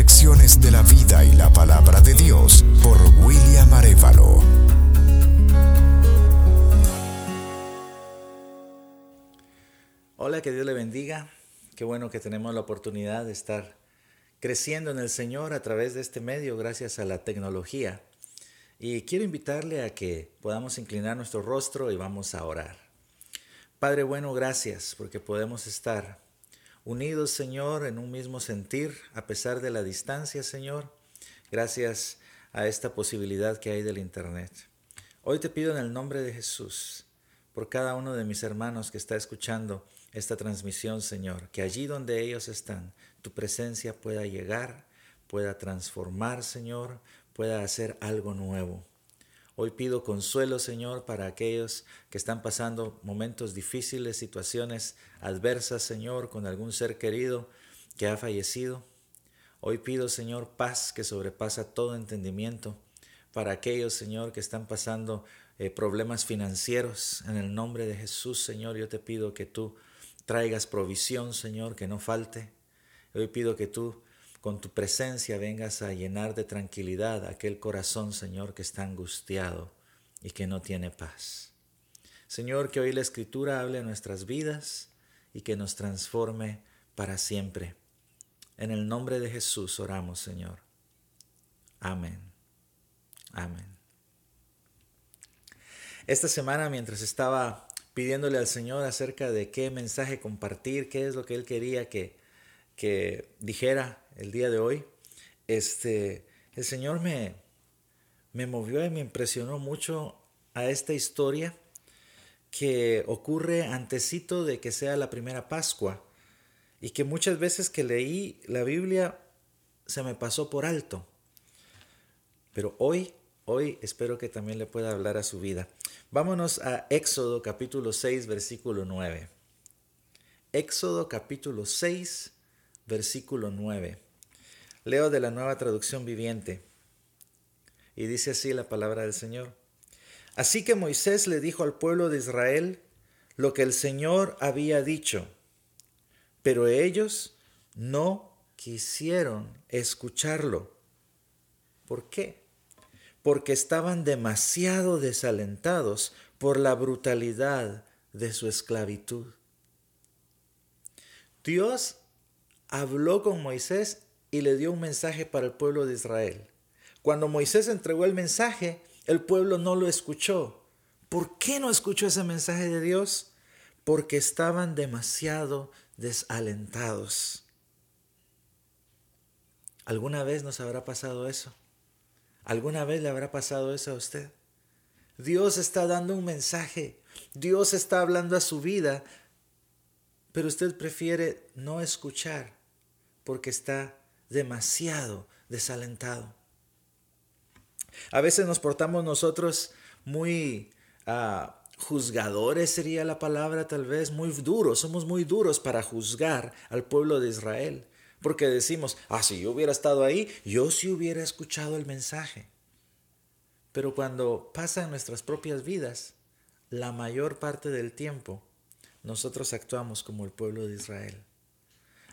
reflexiones de la vida y la palabra de Dios por William Arevalo. Hola, que Dios le bendiga. Qué bueno que tenemos la oportunidad de estar creciendo en el Señor a través de este medio gracias a la tecnología. Y quiero invitarle a que podamos inclinar nuestro rostro y vamos a orar. Padre bueno, gracias porque podemos estar unidos, Señor, en un mismo sentir a pesar de la distancia, Señor. Gracias a esta posibilidad que hay del Internet. Hoy te pido en el nombre de Jesús, por cada uno de mis hermanos que está escuchando esta transmisión, Señor, que allí donde ellos están, tu presencia pueda llegar, pueda transformar, Señor, pueda hacer algo nuevo. Hoy pido consuelo, Señor, para aquellos que están pasando momentos difíciles, situaciones adversas, Señor, con algún ser querido que ha fallecido. Hoy pido, Señor, paz que sobrepasa todo entendimiento para aquellos, Señor, que están pasando eh, problemas financieros. En el nombre de Jesús, Señor, yo te pido que tú traigas provisión, Señor, que no falte. Hoy pido que tú con tu presencia vengas a llenar de tranquilidad aquel corazón, Señor, que está angustiado y que no tiene paz. Señor, que hoy la Escritura hable a nuestras vidas y que nos transforme para siempre. En el nombre de Jesús oramos, Señor. Amén. Amén. Esta semana, mientras estaba pidiéndole al Señor acerca de qué mensaje compartir, qué es lo que Él quería que, que dijera el día de hoy, este, el Señor me, me movió y me impresionó mucho a esta historia que ocurre antecito de que sea la primera Pascua y que muchas veces que leí la Biblia se me pasó por alto. Pero hoy, hoy espero que también le pueda hablar a su vida. Vámonos a Éxodo capítulo 6, versículo 9. Éxodo capítulo 6, versículo 9. Leo de la nueva traducción viviente. Y dice así la palabra del Señor. Así que Moisés le dijo al pueblo de Israel lo que el Señor había dicho, pero ellos no quisieron escucharlo. ¿Por qué? Porque estaban demasiado desalentados por la brutalidad de su esclavitud. Dios habló con Moisés y le dio un mensaje para el pueblo de Israel. Cuando Moisés entregó el mensaje, el pueblo no lo escuchó. ¿Por qué no escuchó ese mensaje de Dios? Porque estaban demasiado desalentados. ¿Alguna vez nos habrá pasado eso? ¿Alguna vez le habrá pasado eso a usted? Dios está dando un mensaje, Dios está hablando a su vida, pero usted prefiere no escuchar porque está demasiado desalentado. A veces nos portamos nosotros muy ah, juzgadores, sería la palabra tal vez, muy duros, somos muy duros para juzgar al pueblo de Israel, porque decimos, ah, si yo hubiera estado ahí, yo sí hubiera escuchado el mensaje. Pero cuando pasa en nuestras propias vidas, la mayor parte del tiempo, nosotros actuamos como el pueblo de Israel.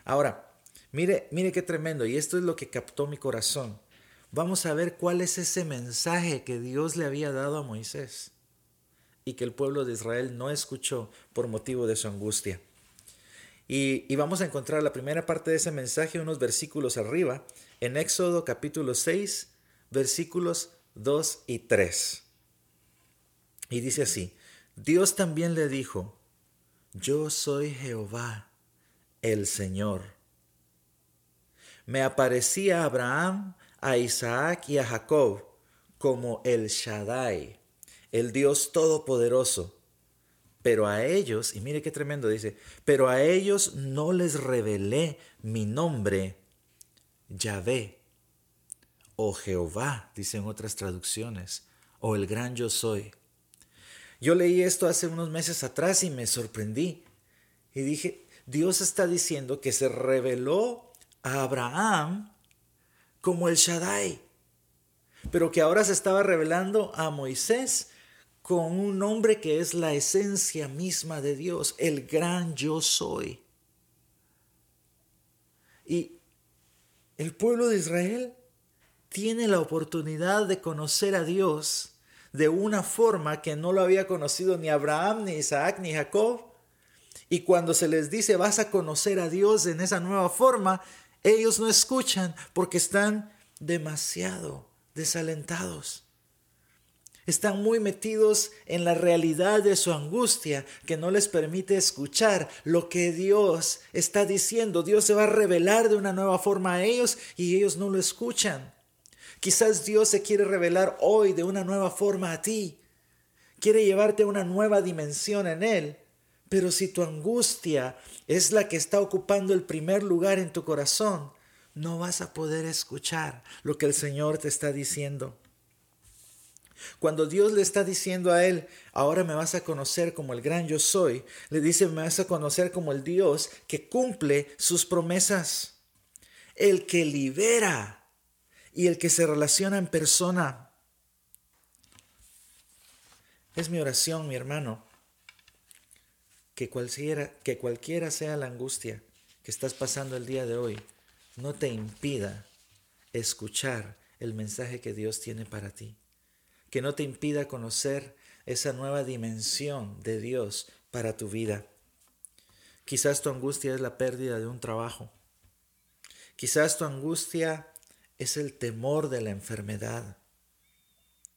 Ahora, Mire, mire qué tremendo. Y esto es lo que captó mi corazón. Vamos a ver cuál es ese mensaje que Dios le había dado a Moisés y que el pueblo de Israel no escuchó por motivo de su angustia. Y, vamos a encontrar la primera parte de ese mensaje unos versículos arriba, en Éxodo capítulo 6, versículos 2 y 3. Y dice así, Dios también le dijo, yo soy Jehová, el Señor me aparecía a Abraham, a Isaac y a Jacob como el Shaddai, el Dios Todopoderoso. Pero a ellos, y mire qué tremendo dice, pero a ellos no les revelé mi nombre, Yahvé, o Jehová, dicen otras traducciones, o el gran yo soy. Yo leí esto hace unos meses atrás y me sorprendí. Y dije, Dios está diciendo que se reveló a Abraham como el Shaddai, pero que ahora se estaba revelando a Moisés con un nombre que es la esencia misma de Dios, el gran yo soy. Y El pueblo de Israel tiene la oportunidad de conocer a Dios de una forma que no lo había conocido ni Abraham, ni Isaac, ni Jacob. Y cuando se les dice vas a conocer a Dios en esa nueva forma, ellos no escuchan porque están demasiado desalentados. Están muy metidos en la realidad de su angustia que no les permite escuchar lo que Dios está diciendo. Dios se va a revelar de una nueva forma a ellos y ellos no lo escuchan. Quizás Dios se quiere revelar hoy de una nueva forma a ti. Quiere llevarte a una nueva dimensión en Él. Pero si tu angustia es la que está ocupando el primer lugar en tu corazón, no vas a poder escuchar lo que el Señor te está diciendo. Cuando Dios le está diciendo a él, ahora me vas a conocer como el gran yo soy, le dice, me vas a conocer como el Dios que cumple sus promesas, el que libera y el que se relaciona en persona. Es mi oración, mi hermano, que cualquiera, que cualquiera sea la angustia que estás pasando el día de hoy, no te impida escuchar el mensaje que Dios tiene para ti que no te impida conocer esa nueva dimensión de Dios para tu vida. Quizás tu angustia es la pérdida de un trabajo. Quizás tu angustia es el temor de la enfermedad.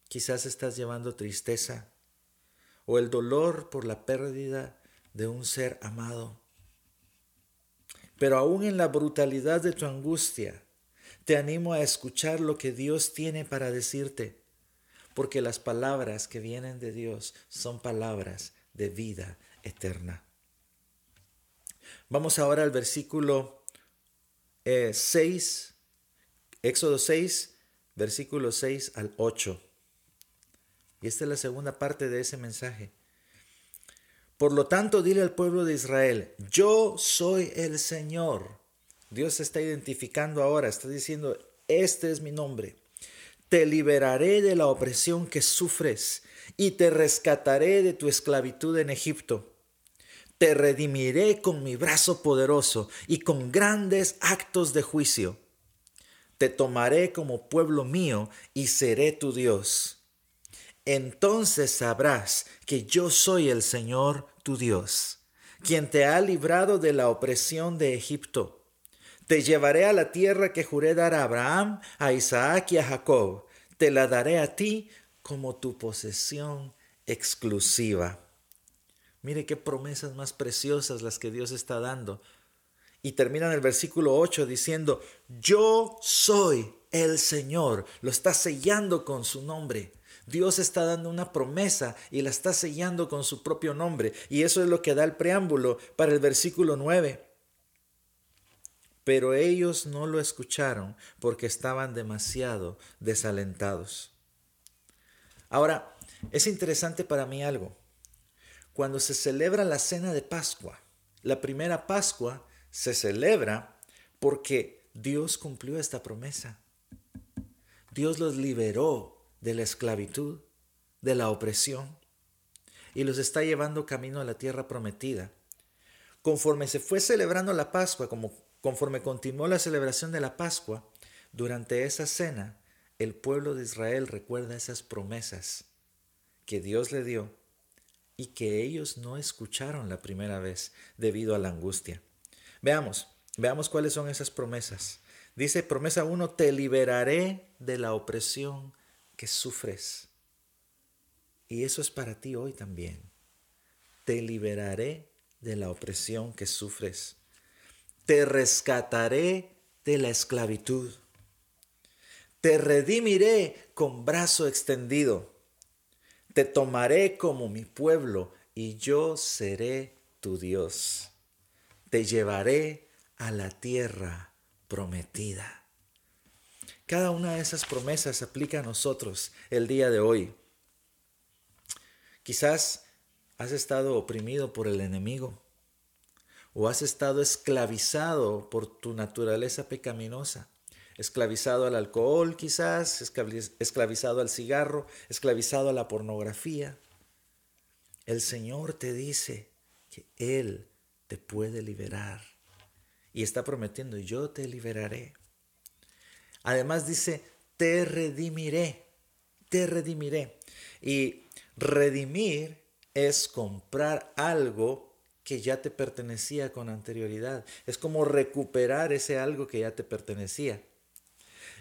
Quizás estás llevando tristeza o el dolor por la pérdida de un ser amado. Pero aún en la brutalidad de tu angustia, te animo a escuchar lo que Dios tiene para decirte porque las palabras que vienen de Dios son palabras de vida eterna. Vamos ahora al versículo 6, eh, Éxodo 6, versículo 6 al 8. Y esta es la segunda parte de ese mensaje. Por lo tanto, dile al pueblo de Israel, yo soy el Señor. Dios se está identificando ahora, está diciendo, este es mi nombre te liberaré de la opresión que sufres y te rescataré de tu esclavitud en Egipto. Te redimiré con mi brazo poderoso y con grandes actos de juicio. Te tomaré como pueblo mío y seré tu Dios. Entonces sabrás que yo soy el Señor tu Dios, quien te ha librado de la opresión de Egipto te llevaré a la tierra que juré dar a Abraham, a Isaac y a Jacob. Te la daré a ti como tu posesión exclusiva. Mire qué promesas más preciosas las que Dios está dando. Y termina en el versículo 8 diciendo, yo soy el Señor. Lo está sellando con su nombre. Dios está dando una promesa y la está sellando con su propio nombre. Y eso es lo que da el preámbulo para el versículo 9. Pero ellos no lo escucharon porque estaban demasiado desalentados. Ahora, es interesante para mí algo. Cuando se celebra la cena de Pascua, la primera Pascua se celebra porque Dios cumplió esta promesa. Dios los liberó de la esclavitud, de la opresión, y los está llevando camino a la tierra prometida. Conforme se fue celebrando la Pascua, como Conforme continuó la celebración de la Pascua, durante esa cena, el pueblo de Israel recuerda esas promesas que Dios le dio y que ellos no escucharon la primera vez debido a la angustia. Veamos, veamos cuáles son esas promesas. Dice promesa 1, te liberaré de la opresión que sufres. Y eso es para ti hoy también. Te liberaré de la opresión que sufres te rescataré de la esclavitud. Te redimiré con brazo extendido. Te tomaré como mi pueblo y yo seré tu Dios. Te llevaré a la tierra prometida. Cada una de esas promesas aplica a nosotros el día de hoy. Quizás has estado oprimido por el enemigo o has estado esclavizado por tu naturaleza pecaminosa, esclavizado al alcohol quizás, esclavizado al cigarro, esclavizado a la pornografía. El Señor te dice que Él te puede liberar y está prometiendo, yo te liberaré. Además dice, te redimiré, te redimiré. Y redimir es comprar algo que ya te pertenecía con anterioridad. Es como recuperar ese algo que ya te pertenecía.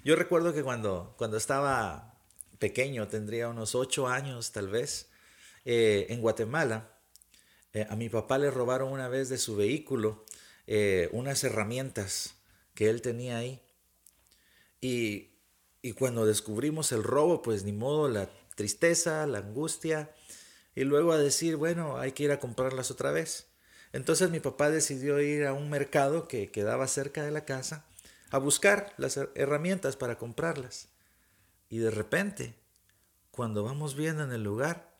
Yo recuerdo que cuando, cuando estaba pequeño, tendría unos ocho años tal vez, eh, en Guatemala, eh, a mi papá le robaron una vez de su vehículo eh, unas herramientas que él tenía ahí. Y, y cuando descubrimos el robo, pues ni modo, la tristeza, la angustia, y luego a decir, bueno, hay que ir a comprarlas otra vez. Entonces mi papá decidió ir a un mercado que quedaba cerca de la casa a buscar las herramientas para comprarlas. Y de repente, cuando vamos viendo en el lugar,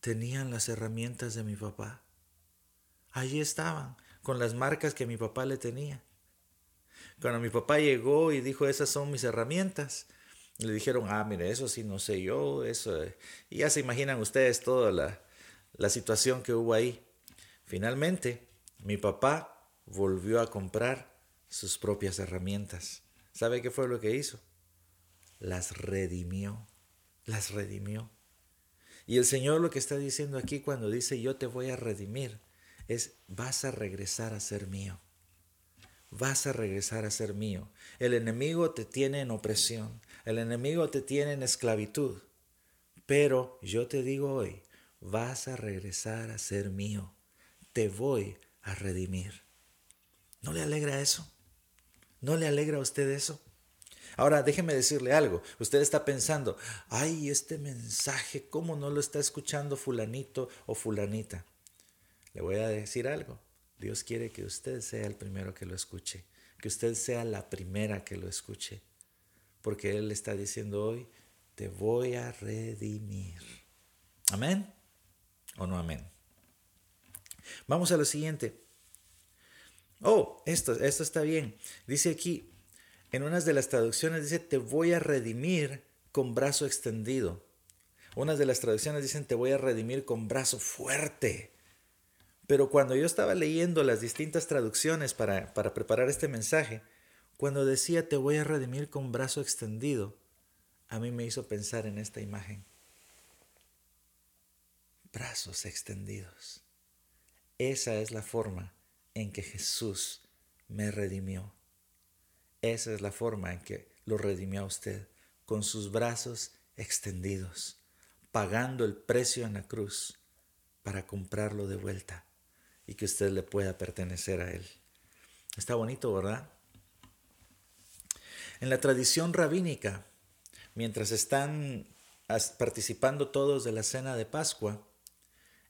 tenían las herramientas de mi papá. Allí estaban, con las marcas que mi papá le tenía. Cuando mi papá llegó y dijo, esas son mis herramientas, le dijeron, ah, mire, eso sí, no sé yo, eso. Y ya se imaginan ustedes toda la, la situación que hubo ahí. Finalmente, mi papá volvió a comprar sus propias herramientas. ¿Sabe qué fue lo que hizo? Las redimió, las redimió. Y el Señor lo que está diciendo aquí cuando dice yo te voy a redimir es vas a regresar a ser mío. Vas a regresar a ser mío. El enemigo te tiene en opresión, el enemigo te tiene en esclavitud. Pero yo te digo hoy, vas a regresar a ser mío. Te voy a redimir. ¿No le alegra eso? ¿No le alegra a usted eso? Ahora, déjeme decirle algo. Usted está pensando, ay, este mensaje, ¿cómo no lo está escuchando fulanito o fulanita? Le voy a decir algo. Dios quiere que usted sea el primero que lo escuche, que usted sea la primera que lo escuche, porque Él está diciendo hoy, te voy a redimir. Amén o no amén. Vamos a lo siguiente. Oh, esto, esto está bien. Dice aquí, en unas de las traducciones dice, te voy a redimir con brazo extendido. Unas de las traducciones dicen, te voy a redimir con brazo fuerte. Pero cuando yo estaba leyendo las distintas traducciones para, para preparar este mensaje, cuando decía, te voy a redimir con brazo extendido, a mí me hizo pensar en esta imagen. Brazos extendidos. Esa es la forma en que Jesús me redimió. Esa es la forma en que lo redimió a usted, con sus brazos extendidos, pagando el precio en la cruz para comprarlo de vuelta y que usted le pueda pertenecer a Él. Está bonito, ¿verdad? En la tradición rabínica, mientras están participando todos de la cena de Pascua,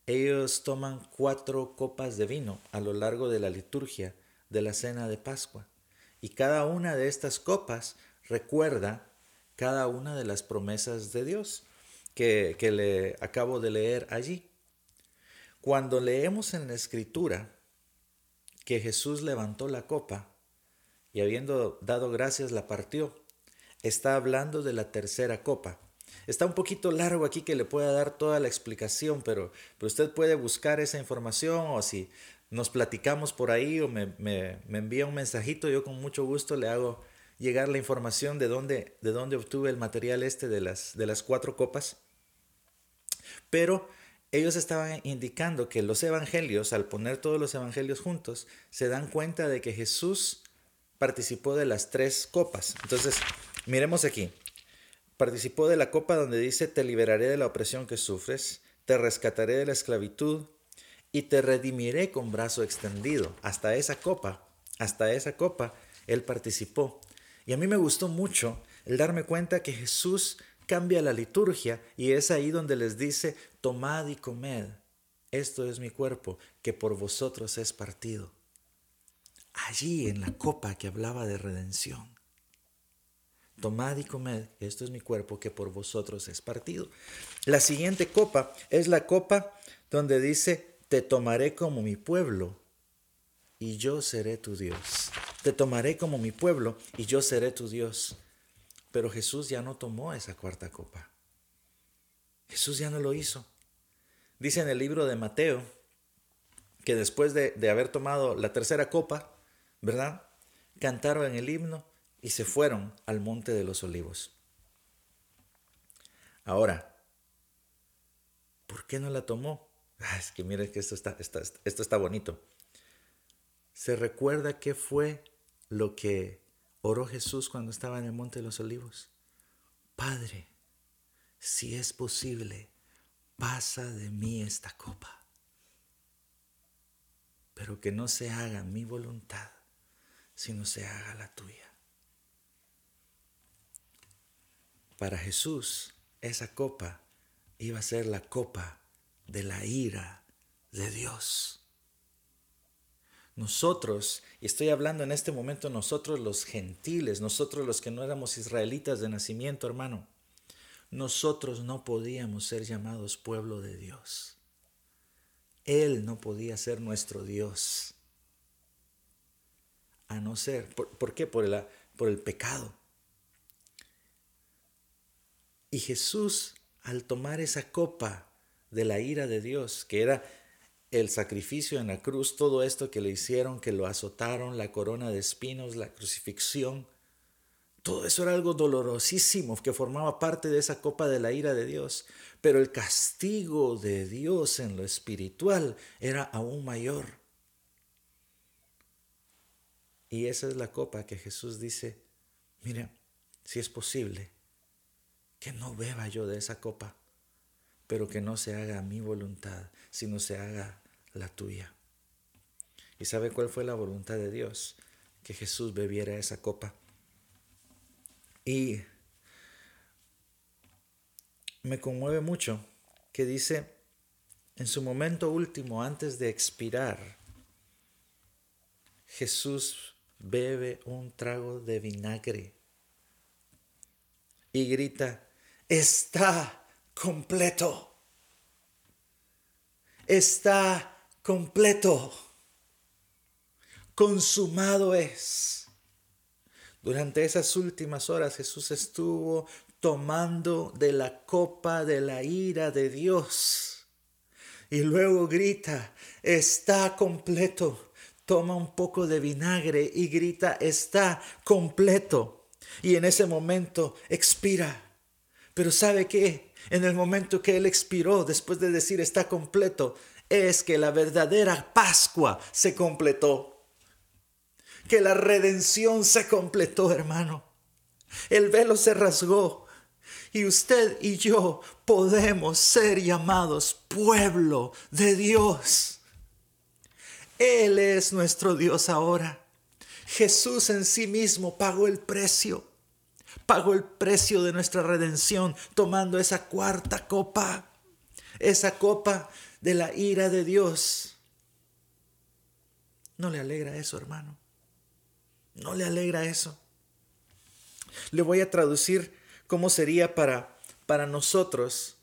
ellos toman cuatro copas de vino a lo largo de la liturgia de la cena de Pascua. Y cada una de estas copas recuerda cada una de las promesas de Dios que, que le acabo de leer allí. Cuando leemos en la escritura que Jesús levantó la copa y habiendo dado gracias la partió, está hablando de la tercera copa. Está un poquito largo aquí que le pueda dar toda la explicación, pero, usted puede buscar esa información o si nos platicamos por ahí o me, envía un mensajito, yo con mucho gusto le hago llegar la información de dónde, de dónde obtuve el material este de las, de las cuatro copas. Pero ellos estaban indicando que los evangelios, al poner todos los evangelios juntos, se dan cuenta de que Jesús participó de las tres copas. Entonces, miremos aquí participó de la copa donde dice, te liberaré de la opresión que sufres, te rescataré de la esclavitud y te redimiré con brazo extendido. Hasta esa copa, hasta esa copa, él participó. Y a mí me gustó mucho el darme cuenta que Jesús cambia la liturgia y es ahí donde les dice, tomad y comed, esto es mi cuerpo, que por vosotros es partido. Allí en la copa que hablaba de redención. Tomad y comed, esto es mi cuerpo que por vosotros es partido. La siguiente copa es la copa donde dice, te tomaré como mi pueblo y yo seré tu Dios. Te tomaré como mi pueblo y yo seré tu Dios. Pero Jesús ya no tomó esa cuarta copa. Jesús ya no lo hizo. Dice en el libro de Mateo que después de, de haber tomado la tercera copa, ¿verdad? Cantaron en el himno, y se fueron al monte de los olivos. Ahora, ¿por qué no la tomó? Ah, es que miren que esto está, esto está bonito. Se recuerda qué fue lo que oró Jesús cuando estaba en el monte de los olivos. Padre, si es posible, pasa de mí esta copa, pero que no se haga mi voluntad, sino se haga la tuya. Para Jesús, esa copa iba a ser la copa de la ira de Dios. Nosotros, y estoy hablando en este momento nosotros los gentiles, nosotros los que no éramos israelitas de nacimiento, hermano, nosotros no podíamos ser llamados pueblo de Dios. Él no podía ser nuestro Dios. A no ser, ¿por, qué? Por por el pecado. Y Jesús, al tomar esa copa de la ira de Dios, que era el sacrificio en la cruz, todo esto que le hicieron, que lo azotaron, la corona de espinos, la crucifixión, todo eso era algo dolorosísimo que formaba parte de esa copa de la ira de Dios. Pero el castigo de Dios en lo espiritual era aún mayor. Y esa es la copa que Jesús dice, mira, si es posible, que no beba yo de esa copa, pero que no se haga mi voluntad, sino se haga la tuya. ¿Y sabe cuál fue la voluntad de Dios? Que Jesús bebiera esa copa. Y me conmueve mucho que dice, en su momento último, antes de expirar, Jesús bebe un trago de vinagre y grita, está completo. Está completo. Consumado es. Durante esas últimas horas Jesús estuvo tomando de la copa de la ira de Dios. Y luego grita, está completo. Toma un poco de vinagre y grita, está completo. Y en ese momento expira. Pero ¿sabe qué? En el momento que Él expiró, después de decir está completo, es que la verdadera Pascua se completó. Que la redención se completó, hermano. El velo se rasgó. Y usted y yo podemos ser llamados pueblo de Dios. Él es nuestro Dios ahora. Jesús en sí mismo pagó el precio pagó el precio de nuestra redención tomando esa cuarta copa, esa copa de la ira de Dios. ¿No le alegra eso, hermano? ¿No le alegra eso? Le voy a traducir cómo sería para, para nosotros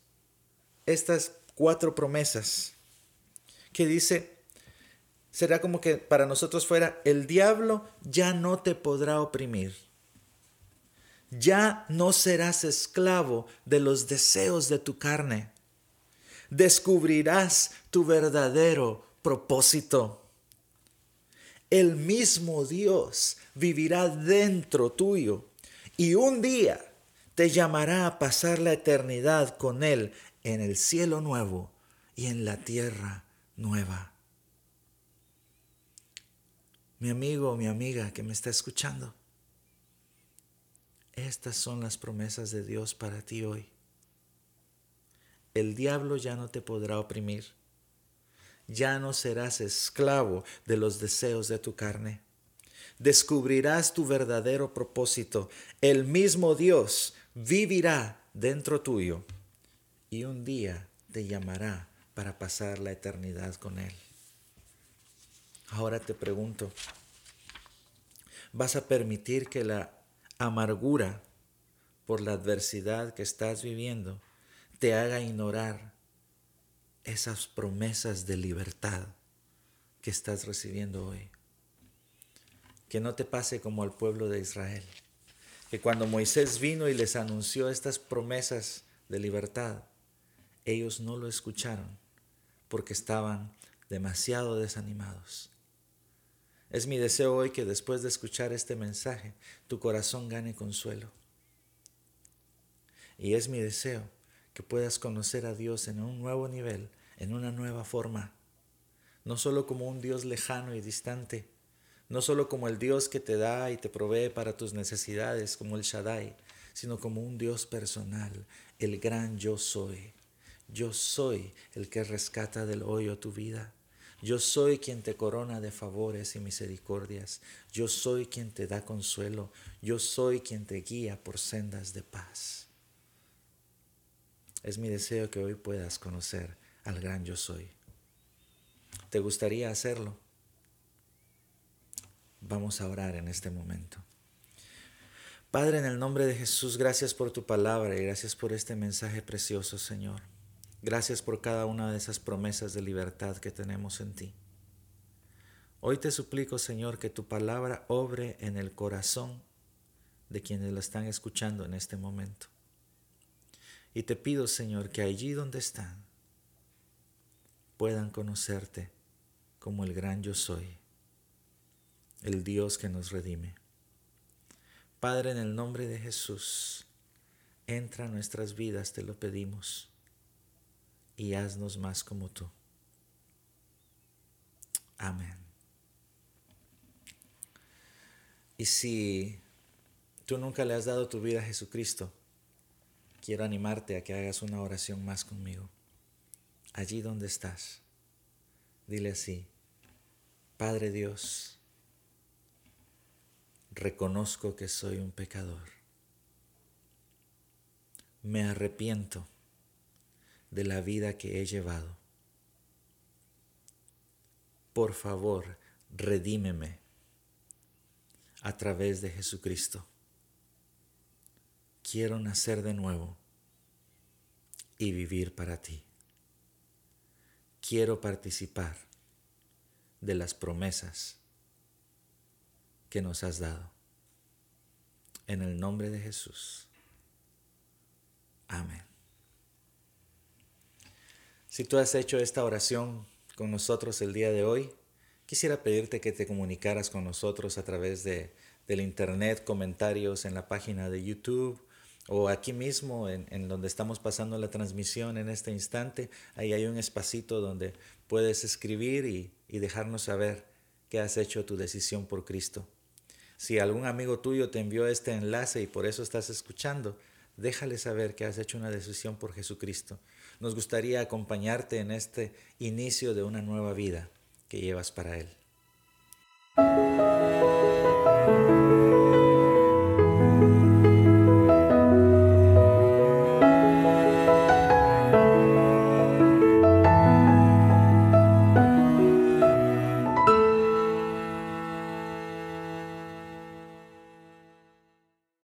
estas cuatro promesas que dice, será como que para nosotros fuera, el diablo ya no te podrá oprimir ya no serás esclavo de los deseos de tu carne. Descubrirás tu verdadero propósito. El mismo Dios vivirá dentro tuyo y un día te llamará a pasar la eternidad con Él en el cielo nuevo y en la tierra nueva. Mi amigo mi amiga que me está escuchando, estas son las promesas de Dios para ti hoy. El diablo ya no te podrá oprimir. Ya no serás esclavo de los deseos de tu carne. Descubrirás tu verdadero propósito. El mismo Dios vivirá dentro tuyo y un día te llamará para pasar la eternidad con Él. Ahora te pregunto, ¿vas a permitir que la amargura por la adversidad que estás viviendo te haga ignorar esas promesas de libertad que estás recibiendo hoy. Que no te pase como al pueblo de Israel, que cuando Moisés vino y les anunció estas promesas de libertad, ellos no lo escucharon porque estaban demasiado desanimados. Es mi deseo hoy que después de escuchar este mensaje, tu corazón gane consuelo. Y es mi deseo que puedas conocer a Dios en un nuevo nivel, en una nueva forma, no solo como un Dios lejano y distante, no solo como el Dios que te da y te provee para tus necesidades, como el Shaddai, sino como un Dios personal, el gran yo soy. Yo soy el que rescata del hoyo tu vida. Yo soy quien te corona de favores y misericordias. Yo soy quien te da consuelo. Yo soy quien te guía por sendas de paz. Es mi deseo que hoy puedas conocer al gran yo soy. ¿Te gustaría hacerlo? Vamos a orar en este momento. Padre, en el nombre de Jesús, gracias por tu palabra y gracias por este mensaje precioso, Señor. Gracias por cada una de esas promesas de libertad que tenemos en ti. Hoy te suplico, Señor, que tu palabra obre en el corazón de quienes la están escuchando en este momento. Y te pido, Señor, que allí donde están puedan conocerte como el gran yo soy, el Dios que nos redime. Padre, en el nombre de Jesús, entra a nuestras vidas, te lo pedimos, y haznos más como tú. Amén. Y si tú nunca le has dado tu vida a Jesucristo, quiero animarte a que hagas una oración más conmigo. Allí donde estás, dile así, Padre Dios, reconozco que soy un pecador. Me arrepiento de la vida que he llevado. Por favor, redímeme a través de Jesucristo quiero nacer de nuevo y vivir para ti. Quiero participar de las promesas que nos has dado. En el nombre de Jesús. Amén. Si tú has hecho esta oración con nosotros el día de hoy, quisiera pedirte que te comunicaras con nosotros a través de, del internet, comentarios en la página de YouTube o aquí mismo en, donde estamos pasando la transmisión en este instante, ahí hay un espacito donde puedes escribir y, y dejarnos saber que has hecho tu decisión por Cristo. Si algún amigo tuyo te envió este enlace y por eso estás escuchando, déjale saber que has hecho una decisión por Jesucristo. Nos gustaría acompañarte en este inicio de una nueva vida que llevas para Él.